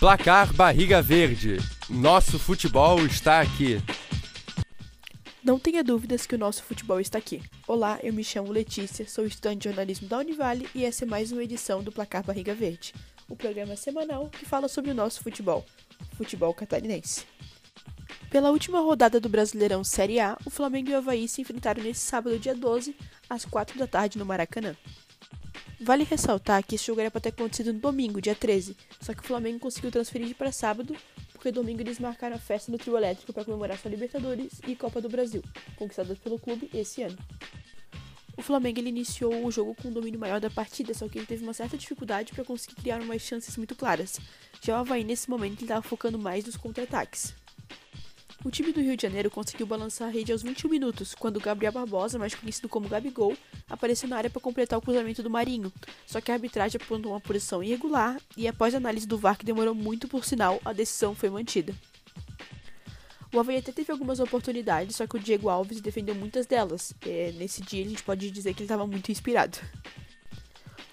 Placar Barriga Verde. Nosso futebol está aqui. Não tenha dúvidas que o nosso futebol está aqui. Olá, eu me chamo Letícia, sou estudante de jornalismo da Univale e essa é mais uma edição do Placar Barriga Verde, o programa semanal que fala sobre o nosso futebol, futebol catarinense. Pela última rodada do Brasileirão Série A, o Flamengo e o Havaí se enfrentaram nesse sábado, dia 12, às 4 da tarde no Maracanã. Vale ressaltar que esse jogo era para ter acontecido no domingo, dia 13, só que o Flamengo conseguiu transferir para sábado, porque domingo eles marcaram a festa no trio elétrico para comemorar sua Libertadores e Copa do Brasil, conquistadas pelo clube esse ano. O Flamengo iniciou o jogo com um domínio maior da partida, só que ele teve uma certa dificuldade para conseguir criar umas chances muito claras. Já o Havaí, nesse momento, estava focando mais nos contra-ataques. O time do Rio de Janeiro conseguiu balançar a rede aos 21 minutos, quando Gabriel Barbosa, mais conhecido como Gabigol, apareceu na área para completar o cruzamento do Marinho. Só que a arbitragem apontou uma posição irregular e, após a análise do VAR, que demorou muito por sinal, a decisão foi mantida. O Havaí até teve algumas oportunidades, só que o Diego Alves defendeu muitas delas. É, nesse dia a gente pode dizer que ele estava muito inspirado.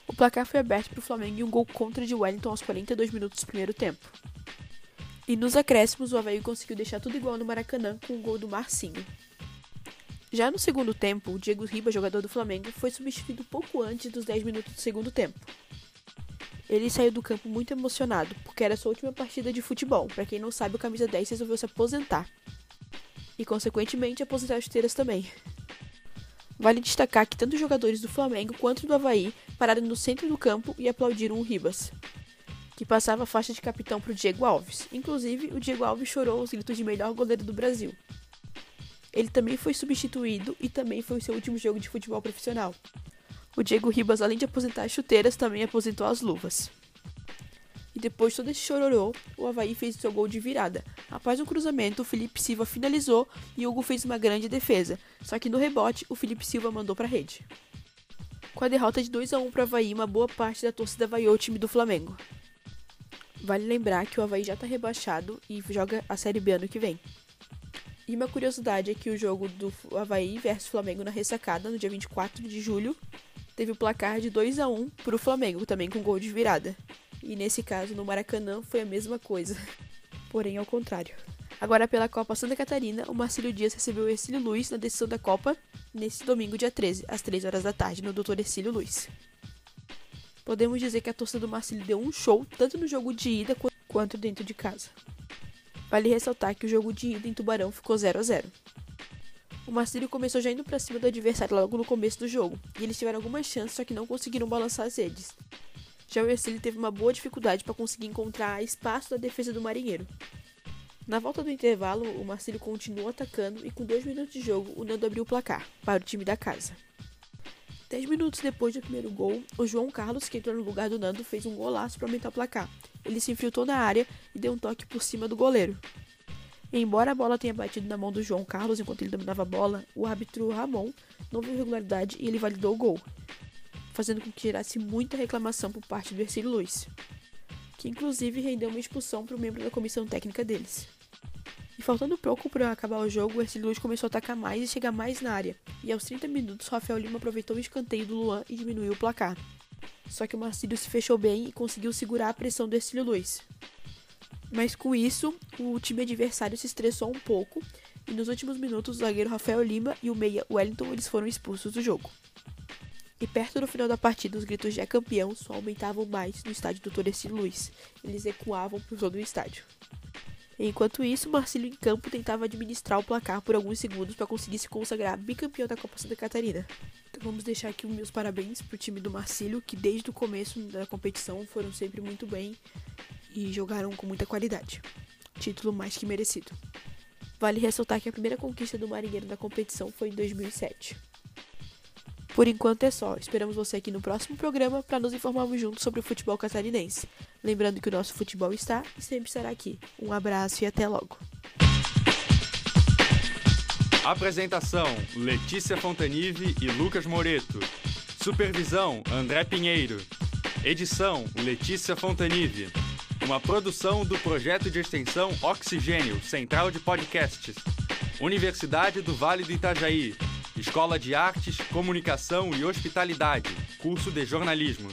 O placar foi aberto para o Flamengo e um gol contra de Wellington aos 42 minutos do primeiro tempo. E nos acréscimos, o Havaí conseguiu deixar tudo igual no Maracanã com o gol do Marcinho. Já no segundo tempo, o Diego Riba, jogador do Flamengo, foi substituído pouco antes dos 10 minutos do segundo tempo. Ele saiu do campo muito emocionado, porque era sua última partida de futebol. Para quem não sabe, o camisa 10 resolveu se aposentar. E, consequentemente, aposentar as chuteiras também. Vale destacar que tanto os jogadores do Flamengo quanto do Havaí pararam no centro do campo e aplaudiram o Ribas que passava a faixa de capitão para o Diego Alves. Inclusive, o Diego Alves chorou os gritos de melhor goleiro do Brasil. Ele também foi substituído e também foi o seu último jogo de futebol profissional. O Diego Ribas, além de aposentar as chuteiras, também aposentou as luvas. E depois de todo esse chororô, o Havaí fez seu gol de virada. Após um cruzamento, o Felipe Silva finalizou e Hugo fez uma grande defesa. Só que no rebote, o Felipe Silva mandou para a rede. Com a derrota de 2 a 1 para o Havaí, uma boa parte da torcida vaiou o time do Flamengo. Vale lembrar que o Havaí já está rebaixado e joga a Série B ano que vem. E uma curiosidade é que o jogo do Havaí versus Flamengo na ressacada, no dia 24 de julho, teve o placar de 2 a 1 para o Flamengo, também com gol de virada. E nesse caso, no Maracanã, foi a mesma coisa, porém ao contrário. Agora, pela Copa Santa Catarina, o Marcílio Dias recebeu o Ercílio Luiz na decisão da Copa nesse domingo, dia 13, às 3 horas da tarde, no Dr. Ercílio Luiz podemos dizer que a torcida do Marcílio deu um show tanto no jogo de ida quanto dentro de casa. Vale ressaltar que o jogo de ida em Tubarão ficou 0 a 0. O Marcílio começou já indo para cima do adversário logo no começo do jogo, e eles tiveram algumas chances, só que não conseguiram balançar as redes. Já o Ercílio teve uma boa dificuldade para conseguir encontrar espaço da defesa do Marinheiro. Na volta do intervalo, o Marcílio continuou atacando e com dois minutos de jogo, o Nando abriu o placar para o time da casa. Dez minutos depois do primeiro gol, o João Carlos, que entrou no lugar do Nando, fez um golaço para aumentar o placar. Ele se infiltrou na área e deu um toque por cima do goleiro. Embora a bola tenha batido na mão do João Carlos enquanto ele dominava a bola, o árbitro Ramon não viu irregularidade e ele validou o gol, fazendo com que gerasse muita reclamação por parte do Ercílio Luiz, que inclusive rendeu uma expulsão para o membro da comissão técnica deles. E faltando pouco para acabar o jogo, o Ercílio Luiz começou a atacar mais e chegar mais na área. E aos 30 minutos, Rafael Lima aproveitou o escanteio do Luan e diminuiu o placar. Só que o Marcílio se fechou bem e conseguiu segurar a pressão do Ercílio Luiz. Mas com isso, o time adversário se estressou um pouco e nos últimos minutos o zagueiro Rafael Lima e o meia Wellington eles foram expulsos do jogo. E perto do final da partida, os gritos de é campeão só aumentavam mais no estádio do Torrecino Luiz. Eles ecoavam por todo o estádio. Enquanto isso, Marcílio em campo tentava administrar o placar por alguns segundos para conseguir se consagrar bicampeão da Copa Santa Catarina. Então vamos deixar aqui os meus parabéns pro time do Marcílio, que desde o começo da competição foram sempre muito bem e jogaram com muita qualidade. Título mais que merecido. Vale ressaltar que a primeira conquista do Marinheiro da competição foi em 2007. Por enquanto é só. Esperamos você aqui no próximo programa para nos informarmos juntos sobre o futebol catarinense. Lembrando que o nosso futebol está e sempre estará aqui. Um abraço e até logo. Apresentação: Letícia Fontanive e Lucas Moreto. Supervisão: André Pinheiro. Edição: Letícia Fontanive. Uma produção do projeto de extensão Oxigênio, Central de Podcasts. Universidade do Vale do Itajaí. Escola de Artes, Comunicação e Hospitalidade, curso de jornalismo.